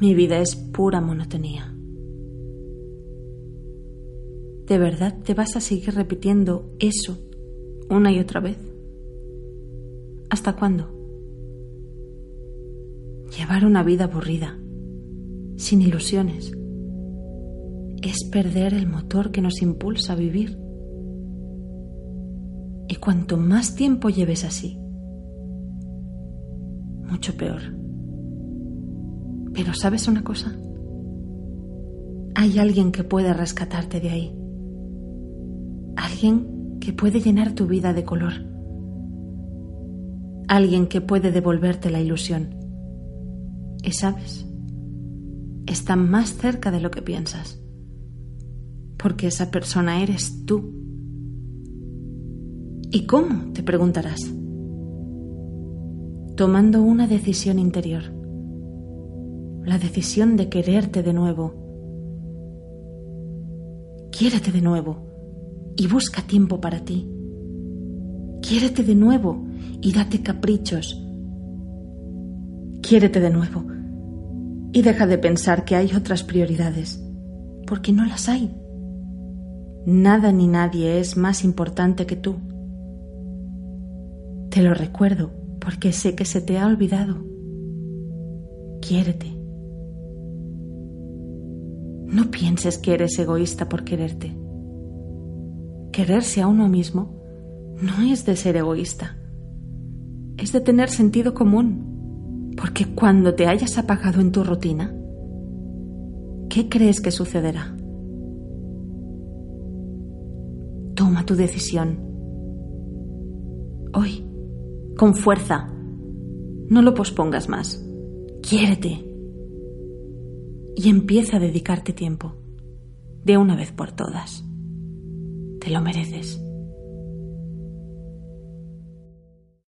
Mi vida es pura monotonía. ¿De verdad te vas a seguir repitiendo eso una y otra vez? ¿Hasta cuándo? Llevar una vida aburrida, sin ilusiones, es perder el motor que nos impulsa a vivir. Y cuanto más tiempo lleves así, mucho peor. Pero ¿sabes una cosa? Hay alguien que puede rescatarte de ahí. Alguien que puede llenar tu vida de color. Alguien que puede devolverte la ilusión. Y sabes, está más cerca de lo que piensas. Porque esa persona eres tú. ¿Y cómo? te preguntarás. Tomando una decisión interior la decisión de quererte de nuevo. Quiérete de nuevo y busca tiempo para ti. Quiérete de nuevo y date caprichos. Quiérete de nuevo y deja de pensar que hay otras prioridades, porque no las hay. Nada ni nadie es más importante que tú. Te lo recuerdo porque sé que se te ha olvidado. Quiérete. No pienses que eres egoísta por quererte. Quererse a uno mismo no es de ser egoísta, es de tener sentido común, porque cuando te hayas apagado en tu rutina, ¿qué crees que sucederá? Toma tu decisión. Hoy, con fuerza. No lo pospongas más. Quiérete y empieza a dedicarte tiempo, de una vez por todas. Te lo mereces.